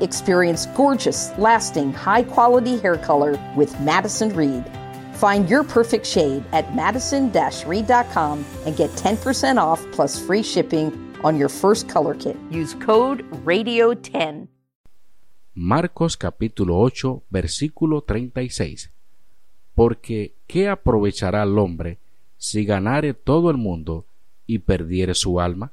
Experience gorgeous, lasting, high quality hair color with Madison Reed. Find your perfect shade at madison reed.com and get 10% off plus free shipping on your first color kit. Use code RADIO10. Marcos capítulo 8, versículo 36. Porque ¿qué aprovechará el hombre si ganare todo el mundo y perdiere su alma?